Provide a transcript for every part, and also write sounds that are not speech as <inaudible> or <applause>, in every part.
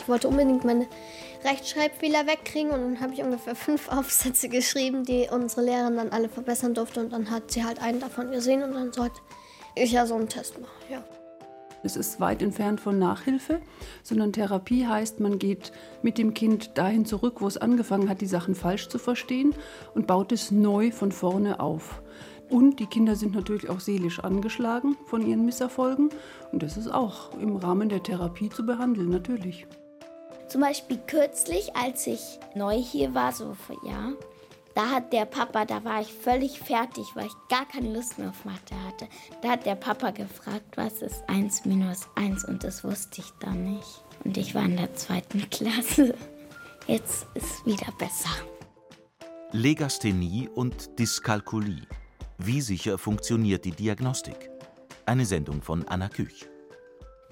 Ich wollte unbedingt meine Rechtschreibfehler wegkriegen und dann habe ich ungefähr fünf <laughs> Aufsätze geschrieben, die unsere Lehrerin dann alle verbessern durfte und dann hat sie halt einen davon gesehen und dann sollte ich ja so einen Test machen, ja. Es ist weit entfernt von Nachhilfe, sondern Therapie heißt, man geht mit dem Kind dahin zurück, wo es angefangen hat, die Sachen falsch zu verstehen und baut es neu von vorne auf. Und die Kinder sind natürlich auch seelisch angeschlagen von ihren Misserfolgen. Und das ist auch im Rahmen der Therapie zu behandeln, natürlich. Zum Beispiel kürzlich, als ich neu hier war, so vor Jahr, da hat der Papa, da war ich völlig fertig, weil ich gar keine Lust mehr auf Mathe hatte. Da hat der Papa gefragt, was ist 1 minus 1 und das wusste ich dann nicht. Und ich war in der zweiten <laughs> Klasse. Jetzt ist wieder besser. Legasthenie und Dyskalkulie. Wie sicher funktioniert die Diagnostik? Eine Sendung von Anna Küch.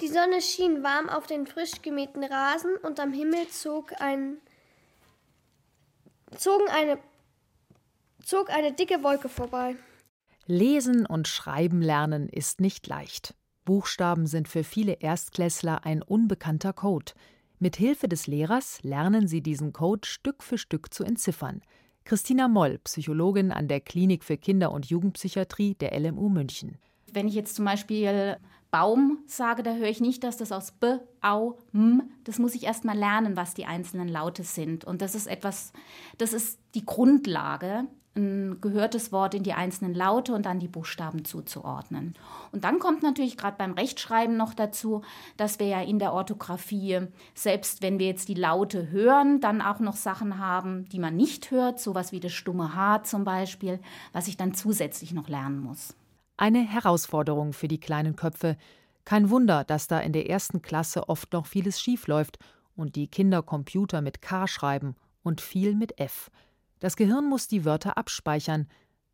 Die Sonne schien warm auf den frisch gemähten Rasen und am Himmel zog ein, zogen eine, zog eine dicke Wolke vorbei. Lesen und Schreiben lernen ist nicht leicht. Buchstaben sind für viele Erstklässler ein unbekannter Code. Mit Hilfe des Lehrers lernen sie diesen Code Stück für Stück zu entziffern. Christina Moll, Psychologin an der Klinik für Kinder- und Jugendpsychiatrie der LMU München. Wenn ich jetzt zum Beispiel Baum sage, da höre ich nicht, dass das aus B, Au, M, das muss ich erst mal lernen, was die einzelnen Laute sind. Und das ist etwas, das ist die Grundlage, ein gehörtes Wort in die einzelnen Laute und dann die Buchstaben zuzuordnen. Und dann kommt natürlich gerade beim Rechtschreiben noch dazu, dass wir ja in der Orthographie, selbst wenn wir jetzt die Laute hören, dann auch noch Sachen haben, die man nicht hört, sowas wie das stumme H zum Beispiel, was ich dann zusätzlich noch lernen muss. Eine Herausforderung für die kleinen Köpfe. Kein Wunder, dass da in der ersten Klasse oft noch vieles schiefläuft und die Kinder Computer mit K schreiben und viel mit F. Das Gehirn muss die Wörter abspeichern.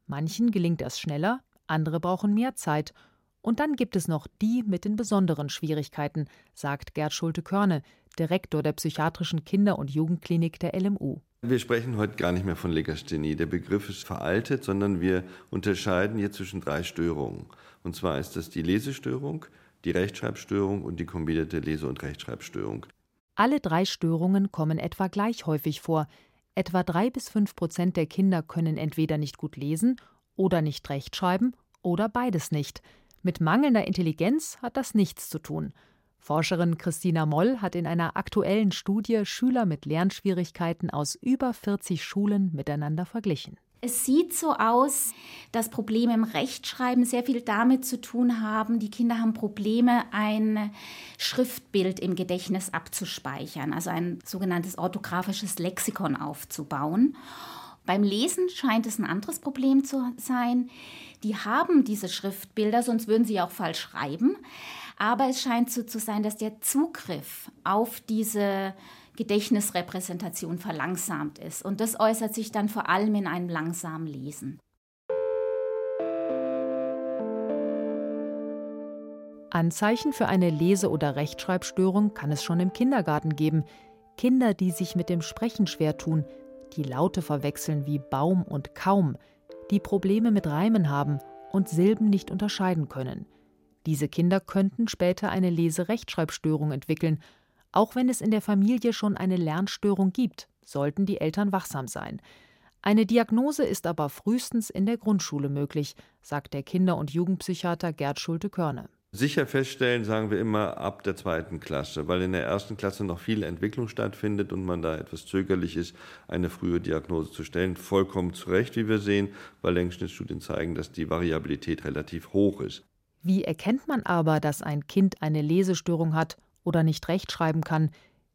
Manchen gelingt das schneller, andere brauchen mehr Zeit. Und dann gibt es noch die mit den besonderen Schwierigkeiten, sagt Gerd Schulte-Körne, Direktor der psychiatrischen Kinder- und Jugendklinik der LMU. Wir sprechen heute gar nicht mehr von Legasthenie. Der Begriff ist veraltet, sondern wir unterscheiden hier zwischen drei Störungen. Und zwar ist das die Lesestörung, die Rechtschreibstörung und die kombinierte Lese- und Rechtschreibstörung. Alle drei Störungen kommen etwa gleich häufig vor. Etwa drei bis fünf Prozent der Kinder können entweder nicht gut lesen oder nicht rechtschreiben oder beides nicht. Mit mangelnder Intelligenz hat das nichts zu tun. Forscherin Christina Moll hat in einer aktuellen Studie Schüler mit Lernschwierigkeiten aus über 40 Schulen miteinander verglichen. Es sieht so aus, dass Probleme im Rechtschreiben sehr viel damit zu tun haben. Die Kinder haben Probleme, ein Schriftbild im Gedächtnis abzuspeichern, also ein sogenanntes orthografisches Lexikon aufzubauen. Beim Lesen scheint es ein anderes Problem zu sein. Die haben diese Schriftbilder, sonst würden sie auch falsch schreiben. Aber es scheint so zu sein, dass der Zugriff auf diese Gedächtnisrepräsentation verlangsamt ist. Und das äußert sich dann vor allem in einem langsamen Lesen. Anzeichen für eine Lese- oder Rechtschreibstörung kann es schon im Kindergarten geben. Kinder, die sich mit dem Sprechen schwer tun, die Laute verwechseln wie Baum und kaum, die Probleme mit Reimen haben und Silben nicht unterscheiden können. Diese Kinder könnten später eine Lese-Rechtschreibstörung entwickeln. Auch wenn es in der Familie schon eine Lernstörung gibt, sollten die Eltern wachsam sein. Eine Diagnose ist aber frühestens in der Grundschule möglich, sagt der Kinder- und Jugendpsychiater Gerd Schulte-Körne. Sicher feststellen, sagen wir immer, ab der zweiten Klasse, weil in der ersten Klasse noch viel Entwicklung stattfindet und man da etwas zögerlich ist, eine frühe Diagnose zu stellen. Vollkommen zu Recht, wie wir sehen, weil Längsschnittstudien zeigen, dass die Variabilität relativ hoch ist. Wie erkennt man aber, dass ein Kind eine Lesestörung hat oder nicht rechtschreiben kann?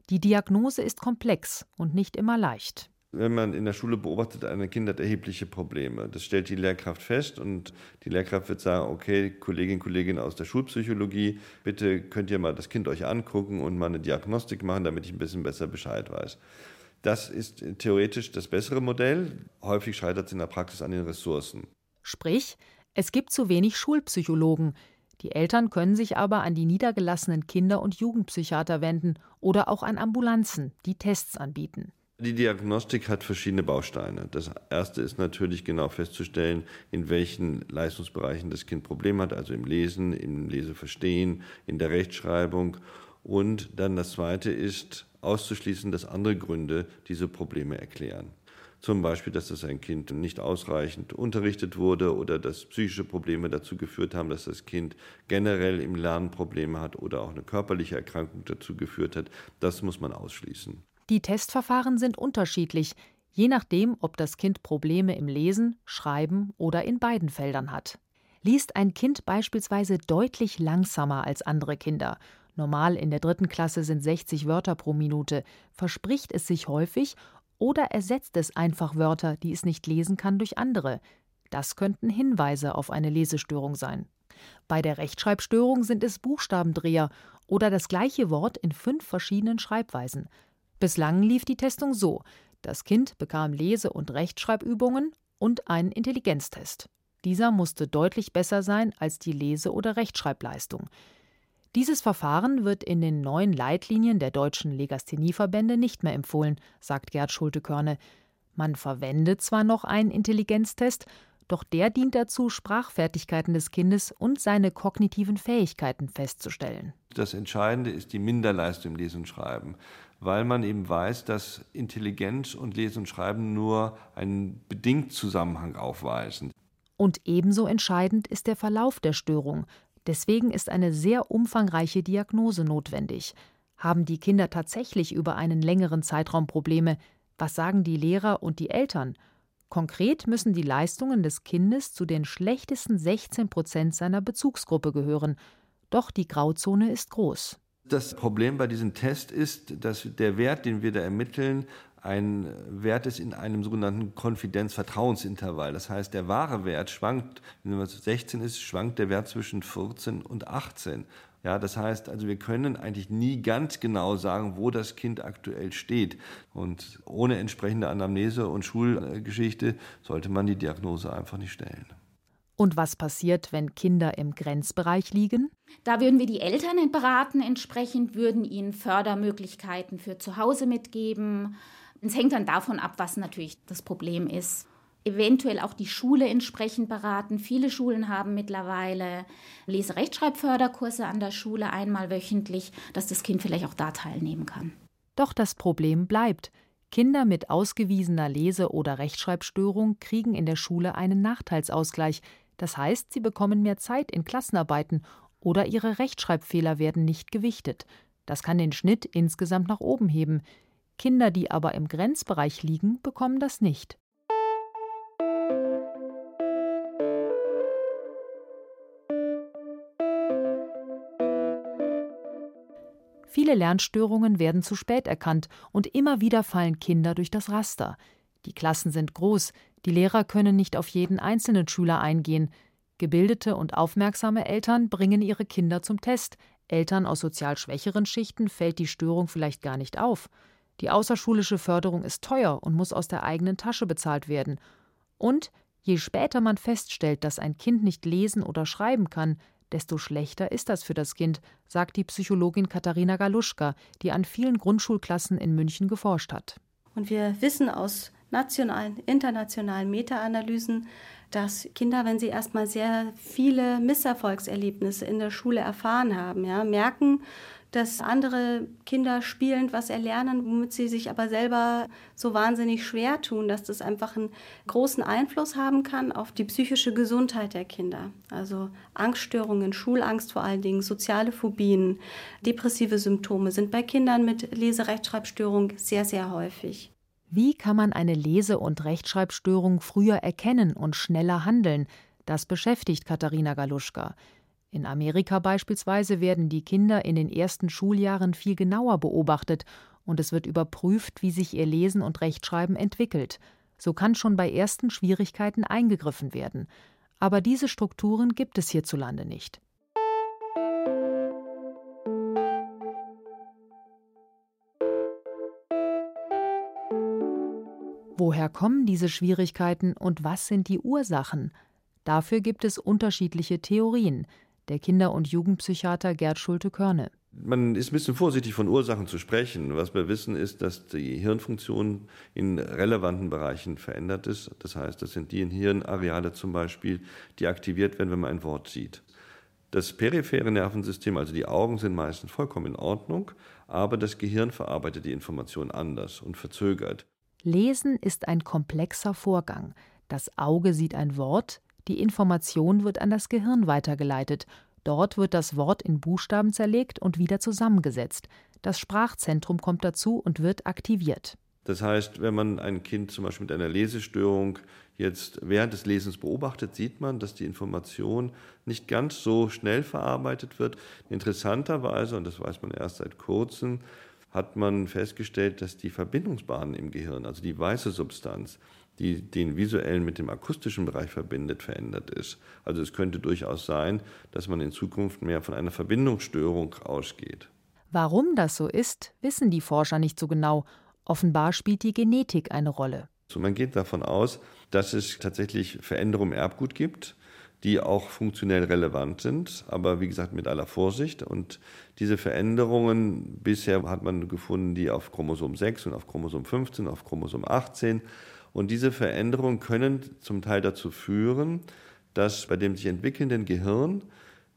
Die Diagnose ist komplex und nicht immer leicht. Wenn man in der Schule beobachtet, ein Kind hat erhebliche Probleme. Das stellt die Lehrkraft fest und die Lehrkraft wird sagen, okay, Kolleginnen und Kollegen aus der Schulpsychologie, bitte könnt ihr mal das Kind euch angucken und mal eine Diagnostik machen, damit ich ein bisschen besser Bescheid weiß. Das ist theoretisch das bessere Modell. Häufig scheitert es in der Praxis an den Ressourcen. Sprich, es gibt zu wenig Schulpsychologen. Die Eltern können sich aber an die niedergelassenen Kinder- und Jugendpsychiater wenden oder auch an Ambulanzen, die Tests anbieten. Die Diagnostik hat verschiedene Bausteine. Das erste ist natürlich genau festzustellen, in welchen Leistungsbereichen das Kind Probleme hat, also im Lesen, im Leseverstehen, in der Rechtschreibung. Und dann das Zweite ist auszuschließen, dass andere Gründe diese Probleme erklären. Zum Beispiel, dass das ein Kind nicht ausreichend unterrichtet wurde oder dass psychische Probleme dazu geführt haben, dass das Kind generell im Lernen Probleme hat oder auch eine körperliche Erkrankung dazu geführt hat. Das muss man ausschließen. Die Testverfahren sind unterschiedlich, je nachdem, ob das Kind Probleme im Lesen, Schreiben oder in beiden Feldern hat. Liest ein Kind beispielsweise deutlich langsamer als andere Kinder, normal in der dritten Klasse sind 60 Wörter pro Minute, verspricht es sich häufig oder ersetzt es einfach Wörter, die es nicht lesen kann, durch andere. Das könnten Hinweise auf eine Lesestörung sein. Bei der Rechtschreibstörung sind es Buchstabendreher oder das gleiche Wort in fünf verschiedenen Schreibweisen. Bislang lief die Testung so: Das Kind bekam Lese- und Rechtschreibübungen und einen Intelligenztest. Dieser musste deutlich besser sein als die Lese- oder Rechtschreibleistung. Dieses Verfahren wird in den neuen Leitlinien der deutschen Legasthenieverbände nicht mehr empfohlen, sagt Gerd Schulte-Körne. Man verwendet zwar noch einen Intelligenztest, doch der dient dazu, Sprachfertigkeiten des Kindes und seine kognitiven Fähigkeiten festzustellen. Das Entscheidende ist die Minderleistung im Lesen und Schreiben, weil man eben weiß, dass Intelligenz und Lesen und Schreiben nur einen bedingt Zusammenhang aufweisen. Und ebenso entscheidend ist der Verlauf der Störung, Deswegen ist eine sehr umfangreiche Diagnose notwendig. Haben die Kinder tatsächlich über einen längeren Zeitraum Probleme? Was sagen die Lehrer und die Eltern? Konkret müssen die Leistungen des Kindes zu den schlechtesten 16 Prozent seiner Bezugsgruppe gehören. Doch die Grauzone ist groß. Das Problem bei diesem Test ist, dass der Wert, den wir da ermitteln, ein Wert ist in einem sogenannten Konfidenz-Vertrauensintervall. Das heißt, der wahre Wert schwankt, wenn man 16 ist, schwankt der Wert zwischen 14 und 18. Ja, das heißt also, wir können eigentlich nie ganz genau sagen, wo das Kind aktuell steht. Und ohne entsprechende Anamnese und Schulgeschichte sollte man die Diagnose einfach nicht stellen. Und was passiert, wenn Kinder im Grenzbereich liegen? Da würden wir die Eltern beraten, entsprechend würden ihnen Fördermöglichkeiten für zu Hause mitgeben, es hängt dann davon ab, was natürlich das Problem ist. Eventuell auch die Schule entsprechend beraten. Viele Schulen haben mittlerweile Lese-Rechtschreibförderkurse an der Schule einmal wöchentlich, dass das Kind vielleicht auch da teilnehmen kann. Doch das Problem bleibt. Kinder mit ausgewiesener Lese- oder Rechtschreibstörung kriegen in der Schule einen Nachteilsausgleich. Das heißt, sie bekommen mehr Zeit in Klassenarbeiten oder ihre Rechtschreibfehler werden nicht gewichtet. Das kann den Schnitt insgesamt nach oben heben. Kinder, die aber im Grenzbereich liegen, bekommen das nicht. Viele Lernstörungen werden zu spät erkannt und immer wieder fallen Kinder durch das Raster. Die Klassen sind groß, die Lehrer können nicht auf jeden einzelnen Schüler eingehen. Gebildete und aufmerksame Eltern bringen ihre Kinder zum Test. Eltern aus sozial schwächeren Schichten fällt die Störung vielleicht gar nicht auf. Die außerschulische Förderung ist teuer und muss aus der eigenen Tasche bezahlt werden. Und je später man feststellt, dass ein Kind nicht lesen oder schreiben kann, desto schlechter ist das für das Kind, sagt die Psychologin Katharina Galuschka, die an vielen Grundschulklassen in München geforscht hat. Und wir wissen aus nationalen, internationalen Meta-Analysen, dass Kinder, wenn sie erstmal sehr viele Misserfolgserlebnisse in der Schule erfahren haben, ja, merken, dass andere Kinder spielend was erlernen, womit sie sich aber selber so wahnsinnig schwer tun, dass das einfach einen großen Einfluss haben kann auf die psychische Gesundheit der Kinder. Also Angststörungen, Schulangst vor allen Dingen, soziale Phobien, depressive Symptome sind bei Kindern mit Leserechtschreibstörung sehr, sehr häufig. Wie kann man eine Lese- und Rechtschreibstörung früher erkennen und schneller handeln? Das beschäftigt Katharina Galuschka. In Amerika beispielsweise werden die Kinder in den ersten Schuljahren viel genauer beobachtet und es wird überprüft, wie sich ihr Lesen und Rechtschreiben entwickelt. So kann schon bei ersten Schwierigkeiten eingegriffen werden. Aber diese Strukturen gibt es hierzulande nicht. Woher kommen diese Schwierigkeiten und was sind die Ursachen? Dafür gibt es unterschiedliche Theorien der Kinder- und Jugendpsychiater Gerd Schulte-Körne. Man ist ein bisschen vorsichtig von Ursachen zu sprechen. Was wir wissen, ist, dass die Hirnfunktion in relevanten Bereichen verändert ist. Das heißt, das sind die Hirnareale zum Beispiel, die aktiviert werden, wenn man ein Wort sieht. Das periphere Nervensystem, also die Augen, sind meistens vollkommen in Ordnung, aber das Gehirn verarbeitet die Information anders und verzögert. Lesen ist ein komplexer Vorgang. Das Auge sieht ein Wort, die Information wird an das Gehirn weitergeleitet. Dort wird das Wort in Buchstaben zerlegt und wieder zusammengesetzt. Das Sprachzentrum kommt dazu und wird aktiviert. Das heißt, wenn man ein Kind zum Beispiel mit einer Lesestörung jetzt während des Lesens beobachtet, sieht man, dass die Information nicht ganz so schnell verarbeitet wird. Interessanterweise, und das weiß man erst seit kurzem, hat man festgestellt, dass die Verbindungsbahnen im Gehirn, also die weiße Substanz, die den visuellen mit dem akustischen Bereich verbindet, verändert ist. Also es könnte durchaus sein, dass man in Zukunft mehr von einer Verbindungsstörung ausgeht. Warum das so ist, wissen die Forscher nicht so genau. Offenbar spielt die Genetik eine Rolle. So, man geht davon aus, dass es tatsächlich Veränderungen im Erbgut gibt, die auch funktionell relevant sind, aber wie gesagt mit aller Vorsicht. Und diese Veränderungen, bisher hat man gefunden, die auf Chromosom 6 und auf Chromosom 15, auf Chromosom 18. Und diese Veränderungen können zum Teil dazu führen, dass bei dem sich entwickelnden Gehirn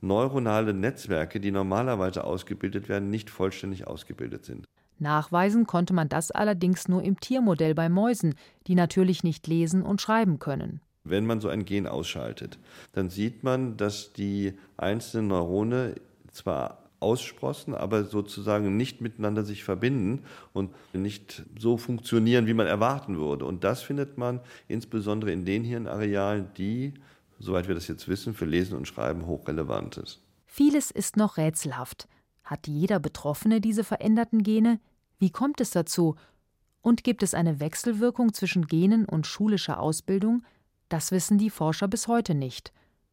neuronale Netzwerke, die normalerweise ausgebildet werden, nicht vollständig ausgebildet sind. Nachweisen konnte man das allerdings nur im Tiermodell bei Mäusen, die natürlich nicht lesen und schreiben können. Wenn man so ein Gen ausschaltet, dann sieht man, dass die einzelnen Neurone zwar aussprossen, aber sozusagen nicht miteinander sich verbinden und nicht so funktionieren, wie man erwarten würde. Und das findet man insbesondere in den Hirnarealen, die, soweit wir das jetzt wissen, für Lesen und Schreiben hochrelevant ist. Vieles ist noch rätselhaft. Hat jeder Betroffene diese veränderten Gene? Wie kommt es dazu? Und gibt es eine Wechselwirkung zwischen Genen und schulischer Ausbildung? Das wissen die Forscher bis heute nicht.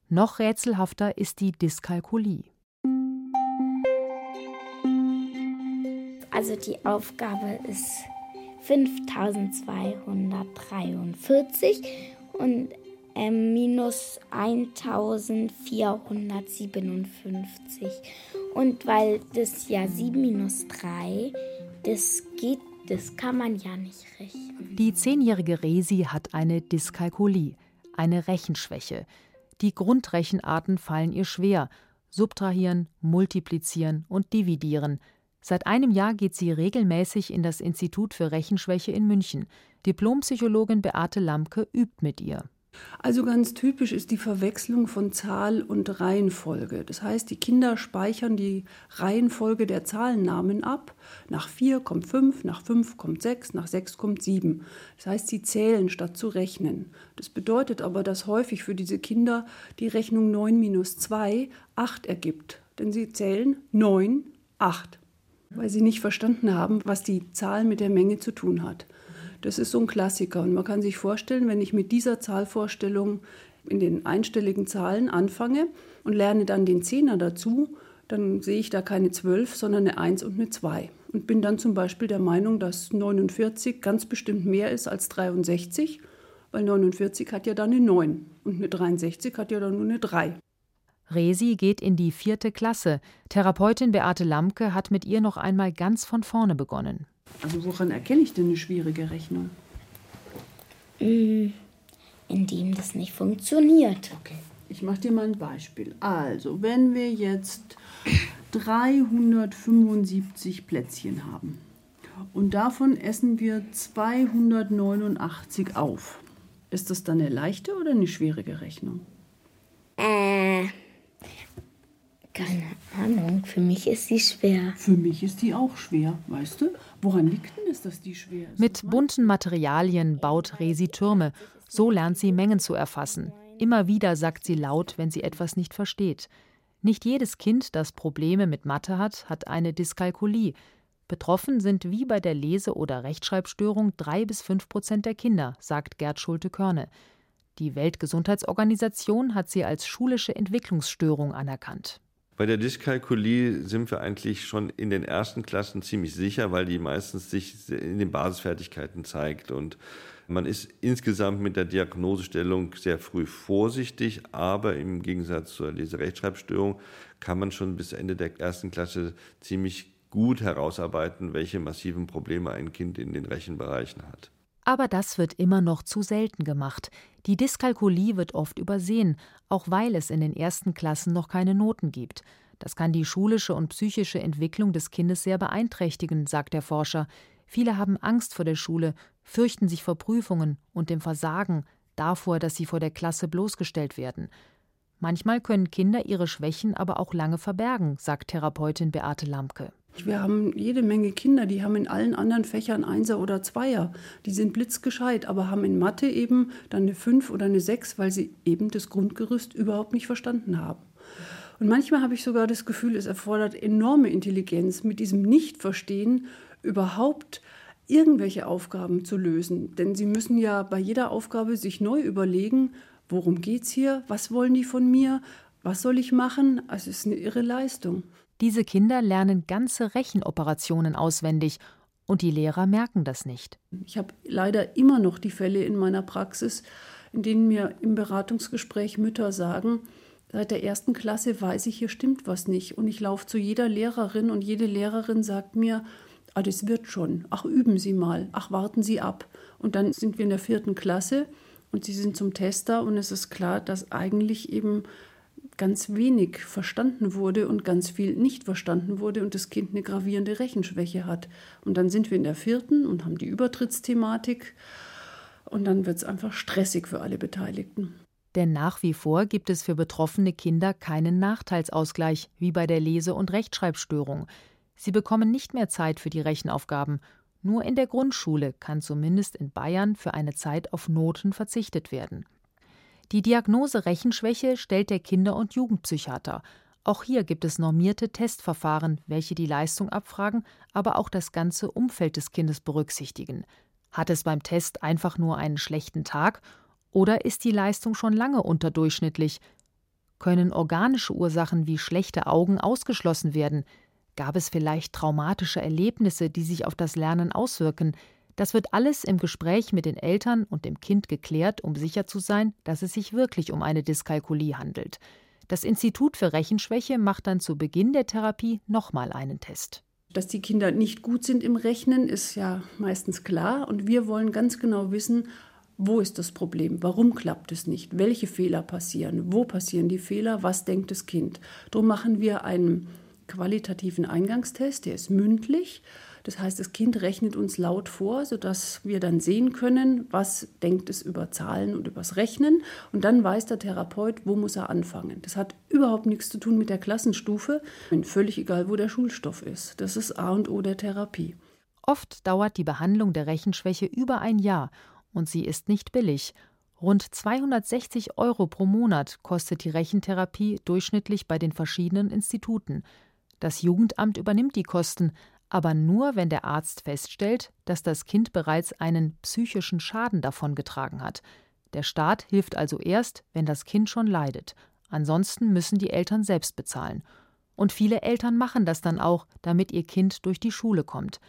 Noch rätselhafter ist die Dyskalkulie. Also die Aufgabe ist 5243 und äh, minus 1457. Und weil das ja 7 minus 3, das geht, das kann man ja nicht rechnen. Die zehnjährige Resi hat eine Dyskalkulie eine Rechenschwäche. Die Grundrechenarten fallen ihr schwer. Subtrahieren, multiplizieren und dividieren. Seit einem Jahr geht sie regelmäßig in das Institut für Rechenschwäche in München. Diplompsychologin Beate Lamke übt mit ihr. Also ganz typisch ist die Verwechslung von Zahl und Reihenfolge. Das heißt, die Kinder speichern die Reihenfolge der Zahlennamen ab. Nach 4 kommt 5, nach 5 kommt 6, nach 6 kommt 7. Das heißt, sie zählen statt zu rechnen. Das bedeutet aber, dass häufig für diese Kinder die Rechnung 9 minus 2 8 ergibt. Denn sie zählen 9, 8, weil sie nicht verstanden haben, was die Zahl mit der Menge zu tun hat. Das ist so ein Klassiker. Und man kann sich vorstellen, wenn ich mit dieser Zahlvorstellung in den einstelligen Zahlen anfange und lerne dann den Zehner dazu, dann sehe ich da keine 12, sondern eine 1 und eine 2. Und bin dann zum Beispiel der Meinung, dass 49 ganz bestimmt mehr ist als 63, weil 49 hat ja dann eine 9 und eine 63 hat ja dann nur eine 3. Resi geht in die vierte Klasse. Therapeutin Beate Lamke hat mit ihr noch einmal ganz von vorne begonnen. Also woran erkenne ich denn eine schwierige Rechnung? Mm, indem das nicht funktioniert. Okay, ich mache dir mal ein Beispiel. Also, wenn wir jetzt 375 Plätzchen haben und davon essen wir 289 auf, ist das dann eine leichte oder eine schwierige Rechnung? Äh, keine Ahnung, für mich ist sie schwer. Für mich ist die auch schwer, weißt du? Woran liegt denn es, dass die schwer ist? Mit bunten Materialien baut Resi Türme. So lernt sie Mengen zu erfassen. Immer wieder sagt sie laut, wenn sie etwas nicht versteht. Nicht jedes Kind, das Probleme mit Mathe hat, hat eine Dyskalkulie. Betroffen sind wie bei der Lese- oder Rechtschreibstörung drei bis fünf Prozent der Kinder, sagt Gerd Schulte-Körne. Die Weltgesundheitsorganisation hat sie als schulische Entwicklungsstörung anerkannt. Bei der Dyskalkulie sind wir eigentlich schon in den ersten Klassen ziemlich sicher, weil die meistens sich in den Basisfertigkeiten zeigt. Und man ist insgesamt mit der Diagnosestellung sehr früh vorsichtig, aber im Gegensatz zur Leserechtschreibstörung kann man schon bis Ende der ersten Klasse ziemlich gut herausarbeiten, welche massiven Probleme ein Kind in den Rechenbereichen hat. Aber das wird immer noch zu selten gemacht. Die Dyskalkulie wird oft übersehen, auch weil es in den ersten Klassen noch keine Noten gibt. Das kann die schulische und psychische Entwicklung des Kindes sehr beeinträchtigen, sagt der Forscher. Viele haben Angst vor der Schule, fürchten sich vor Prüfungen und dem Versagen, davor, dass sie vor der Klasse bloßgestellt werden. Manchmal können Kinder ihre Schwächen aber auch lange verbergen, sagt Therapeutin Beate Lamke. Wir haben jede Menge Kinder, die haben in allen anderen Fächern Einser oder Zweier. Die sind blitzgescheit, aber haben in Mathe eben dann eine Fünf oder eine Sechs, weil sie eben das Grundgerüst überhaupt nicht verstanden haben. Und manchmal habe ich sogar das Gefühl, es erfordert enorme Intelligenz, mit diesem Nichtverstehen überhaupt irgendwelche Aufgaben zu lösen. Denn sie müssen ja bei jeder Aufgabe sich neu überlegen, worum geht es hier, was wollen die von mir, was soll ich machen. Also es ist eine irre Leistung. Diese Kinder lernen ganze Rechenoperationen auswendig und die Lehrer merken das nicht. Ich habe leider immer noch die Fälle in meiner Praxis, in denen mir im Beratungsgespräch Mütter sagen, seit der ersten Klasse weiß ich, hier stimmt was nicht. Und ich laufe zu jeder Lehrerin und jede Lehrerin sagt mir, ah, das wird schon, ach, üben Sie mal, ach, warten Sie ab. Und dann sind wir in der vierten Klasse und Sie sind zum Tester und es ist klar, dass eigentlich eben ganz wenig verstanden wurde und ganz viel nicht verstanden wurde und das Kind eine gravierende Rechenschwäche hat. Und dann sind wir in der vierten und haben die Übertrittsthematik und dann wird es einfach stressig für alle Beteiligten. Denn nach wie vor gibt es für betroffene Kinder keinen Nachteilsausgleich wie bei der Lese- und Rechtschreibstörung. Sie bekommen nicht mehr Zeit für die Rechenaufgaben. Nur in der Grundschule kann zumindest in Bayern für eine Zeit auf Noten verzichtet werden. Die Diagnose Rechenschwäche stellt der Kinder- und Jugendpsychiater. Auch hier gibt es normierte Testverfahren, welche die Leistung abfragen, aber auch das ganze Umfeld des Kindes berücksichtigen. Hat es beim Test einfach nur einen schlechten Tag oder ist die Leistung schon lange unterdurchschnittlich? Können organische Ursachen wie schlechte Augen ausgeschlossen werden? Gab es vielleicht traumatische Erlebnisse, die sich auf das Lernen auswirken? Das wird alles im Gespräch mit den Eltern und dem Kind geklärt, um sicher zu sein, dass es sich wirklich um eine Dyskalkulie handelt. Das Institut für Rechenschwäche macht dann zu Beginn der Therapie nochmal einen Test. Dass die Kinder nicht gut sind im Rechnen, ist ja meistens klar. Und wir wollen ganz genau wissen, wo ist das Problem? Warum klappt es nicht? Welche Fehler passieren? Wo passieren die Fehler? Was denkt das Kind? Darum machen wir einen qualitativen Eingangstest, der ist mündlich das heißt, das Kind rechnet uns laut vor, sodass wir dann sehen können, was denkt es über Zahlen und übers Rechnen. Und dann weiß der Therapeut, wo muss er anfangen. Das hat überhaupt nichts zu tun mit der Klassenstufe, völlig egal, wo der Schulstoff ist. Das ist A und O der Therapie. Oft dauert die Behandlung der Rechenschwäche über ein Jahr und sie ist nicht billig. Rund 260 Euro pro Monat kostet die Rechentherapie durchschnittlich bei den verschiedenen Instituten. Das Jugendamt übernimmt die Kosten, aber nur, wenn der Arzt feststellt, dass das Kind bereits einen psychischen Schaden davongetragen hat. Der Staat hilft also erst, wenn das Kind schon leidet. Ansonsten müssen die Eltern selbst bezahlen. Und viele Eltern machen das dann auch, damit ihr Kind durch die Schule kommt.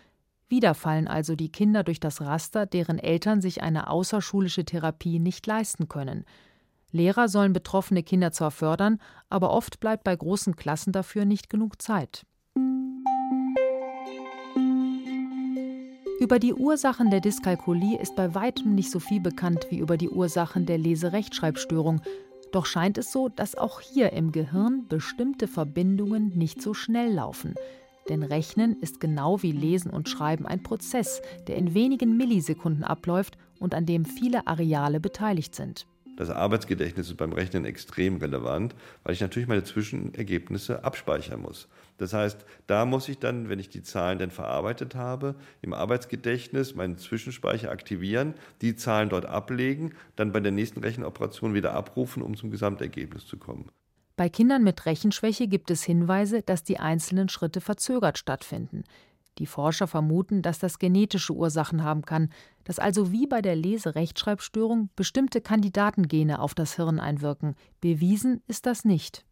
Wieder fallen also die Kinder durch das Raster, deren Eltern sich eine außerschulische Therapie nicht leisten können. Lehrer sollen betroffene Kinder zwar fördern, aber oft bleibt bei großen Klassen dafür nicht genug Zeit. Über die Ursachen der Dyskalkulie ist bei weitem nicht so viel bekannt wie über die Ursachen der Leserechtschreibstörung. Doch scheint es so, dass auch hier im Gehirn bestimmte Verbindungen nicht so schnell laufen. Denn Rechnen ist genau wie Lesen und Schreiben ein Prozess, der in wenigen Millisekunden abläuft und an dem viele Areale beteiligt sind. Das Arbeitsgedächtnis ist beim Rechnen extrem relevant, weil ich natürlich meine Zwischenergebnisse abspeichern muss. Das heißt, da muss ich dann, wenn ich die Zahlen dann verarbeitet habe, im Arbeitsgedächtnis meinen Zwischenspeicher aktivieren, die Zahlen dort ablegen, dann bei der nächsten Rechenoperation wieder abrufen, um zum Gesamtergebnis zu kommen. Bei Kindern mit Rechenschwäche gibt es Hinweise, dass die einzelnen Schritte verzögert stattfinden. Die Forscher vermuten, dass das genetische Ursachen haben kann, dass also wie bei der Leserechtschreibstörung bestimmte Kandidatengene auf das Hirn einwirken. Bewiesen ist das nicht.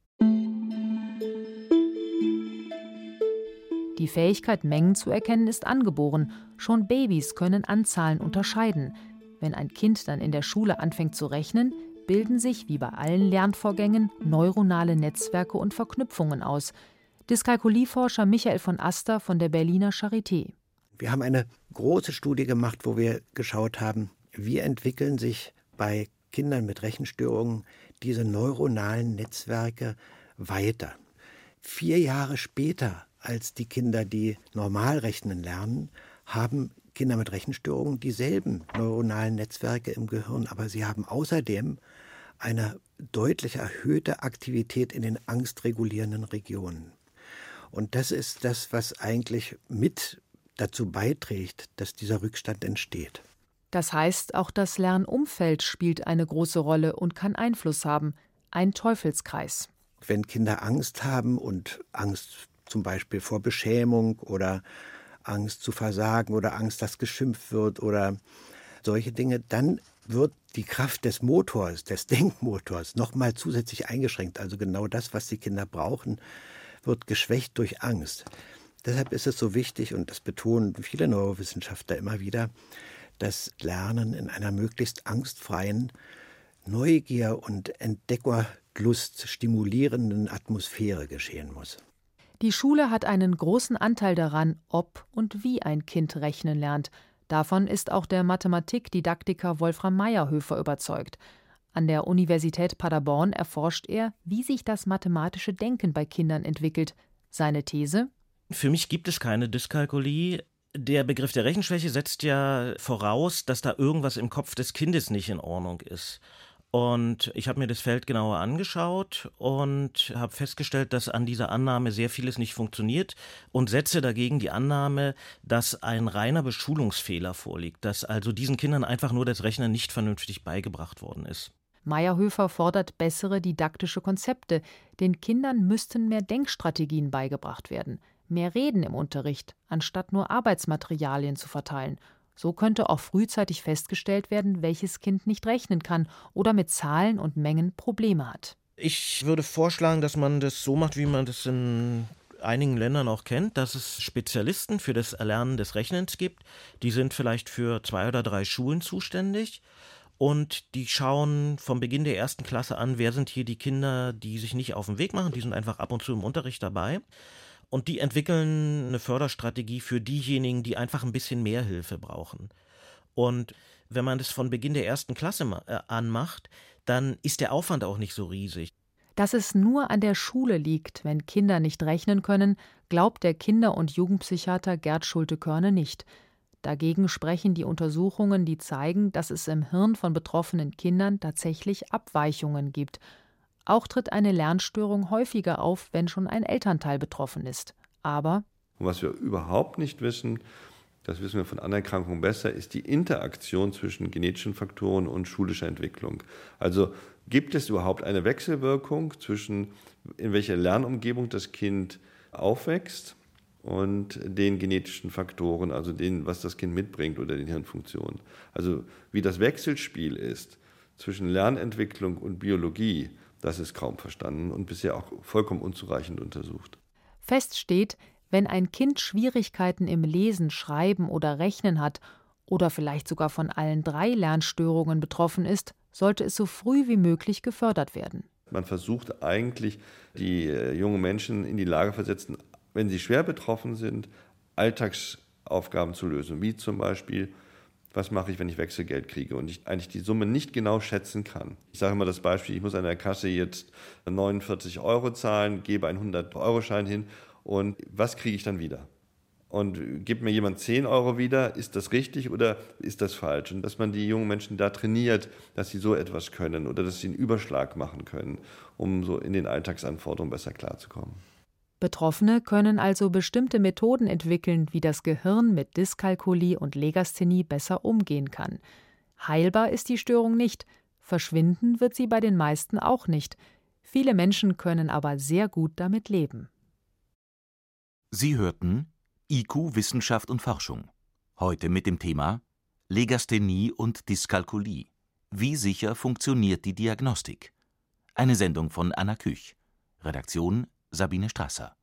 Die Fähigkeit, Mengen zu erkennen, ist angeboren. Schon Babys können Anzahlen unterscheiden. Wenn ein Kind dann in der Schule anfängt zu rechnen, bilden sich, wie bei allen Lernvorgängen, neuronale Netzwerke und Verknüpfungen aus. Dyskalkulieforscher Michael von Aster von der Berliner Charité. Wir haben eine große Studie gemacht, wo wir geschaut haben, wie entwickeln sich bei Kindern mit Rechenstörungen diese neuronalen Netzwerke weiter. Vier Jahre später als die Kinder, die normal rechnen lernen, haben Kinder mit Rechenstörungen dieselben neuronalen Netzwerke im Gehirn, aber sie haben außerdem eine deutlich erhöhte Aktivität in den angstregulierenden Regionen. Und das ist das, was eigentlich mit dazu beiträgt, dass dieser Rückstand entsteht. Das heißt, auch das Lernumfeld spielt eine große Rolle und kann Einfluss haben. Ein Teufelskreis. Wenn Kinder Angst haben und Angst zum Beispiel vor Beschämung oder Angst zu versagen oder Angst, dass geschimpft wird oder solche Dinge, dann wird die Kraft des Motors, des Denkmotors nochmal zusätzlich eingeschränkt. Also genau das, was die Kinder brauchen, wird geschwächt durch Angst. Deshalb ist es so wichtig, und das betonen viele Neurowissenschaftler immer wieder, dass Lernen in einer möglichst angstfreien, Neugier und Entdeckerlust stimulierenden Atmosphäre geschehen muss. Die Schule hat einen großen Anteil daran, ob und wie ein Kind rechnen lernt. Davon ist auch der Mathematikdidaktiker Wolfram Meyerhöfer überzeugt. An der Universität Paderborn erforscht er, wie sich das mathematische Denken bei Kindern entwickelt. Seine These? Für mich gibt es keine Dyskalkulie. Der Begriff der Rechenschwäche setzt ja voraus, dass da irgendwas im Kopf des Kindes nicht in Ordnung ist. Und ich habe mir das Feld genauer angeschaut und habe festgestellt, dass an dieser Annahme sehr vieles nicht funktioniert und setze dagegen die Annahme, dass ein reiner Beschulungsfehler vorliegt, dass also diesen Kindern einfach nur das Rechnen nicht vernünftig beigebracht worden ist. Meyerhöfer fordert bessere didaktische Konzepte. Den Kindern müssten mehr Denkstrategien beigebracht werden, mehr Reden im Unterricht, anstatt nur Arbeitsmaterialien zu verteilen so könnte auch frühzeitig festgestellt werden, welches Kind nicht rechnen kann oder mit Zahlen und Mengen Probleme hat. Ich würde vorschlagen, dass man das so macht, wie man das in einigen Ländern auch kennt, dass es Spezialisten für das Erlernen des Rechnens gibt. Die sind vielleicht für zwei oder drei Schulen zuständig. Und die schauen vom Beginn der ersten Klasse an, wer sind hier die Kinder, die sich nicht auf den Weg machen. Die sind einfach ab und zu im Unterricht dabei. Und die entwickeln eine Förderstrategie für diejenigen, die einfach ein bisschen mehr Hilfe brauchen. Und wenn man das von Beginn der ersten Klasse äh, an macht, dann ist der Aufwand auch nicht so riesig. Dass es nur an der Schule liegt, wenn Kinder nicht rechnen können, glaubt der Kinder- und Jugendpsychiater Gerd Schulte-Körne nicht. Dagegen sprechen die Untersuchungen, die zeigen, dass es im Hirn von betroffenen Kindern tatsächlich Abweichungen gibt auch tritt eine Lernstörung häufiger auf, wenn schon ein Elternteil betroffen ist. Aber was wir überhaupt nicht wissen, das wissen wir von anderen Erkrankungen besser, ist die Interaktion zwischen genetischen Faktoren und schulischer Entwicklung. Also gibt es überhaupt eine Wechselwirkung zwischen in welcher Lernumgebung das Kind aufwächst und den genetischen Faktoren, also den, was das Kind mitbringt oder den Hirnfunktionen. Also wie das Wechselspiel ist zwischen Lernentwicklung und Biologie, das ist kaum verstanden und bisher auch vollkommen unzureichend untersucht. Fest steht, wenn ein Kind Schwierigkeiten im Lesen, Schreiben oder Rechnen hat oder vielleicht sogar von allen drei Lernstörungen betroffen ist, sollte es so früh wie möglich gefördert werden. Man versucht eigentlich, die äh, jungen Menschen in die Lage versetzen, wenn sie schwer betroffen sind, Alltagsaufgaben zu lösen, wie zum Beispiel was mache ich, wenn ich Wechselgeld kriege und ich eigentlich die Summe nicht genau schätzen kann. Ich sage immer das Beispiel, ich muss an der Kasse jetzt 49 Euro zahlen, gebe einen 100-Euro-Schein hin und was kriege ich dann wieder? Und gibt mir jemand 10 Euro wieder, ist das richtig oder ist das falsch? Und dass man die jungen Menschen da trainiert, dass sie so etwas können oder dass sie einen Überschlag machen können, um so in den Alltagsanforderungen besser klarzukommen. Betroffene können also bestimmte Methoden entwickeln, wie das Gehirn mit Dyskalkulie und Legasthenie besser umgehen kann. Heilbar ist die Störung nicht, verschwinden wird sie bei den meisten auch nicht. Viele Menschen können aber sehr gut damit leben. Sie hörten IQ Wissenschaft und Forschung. Heute mit dem Thema Legasthenie und Dyskalkulie. Wie sicher funktioniert die Diagnostik? Eine Sendung von Anna Küch. Redaktion Sabine Strasser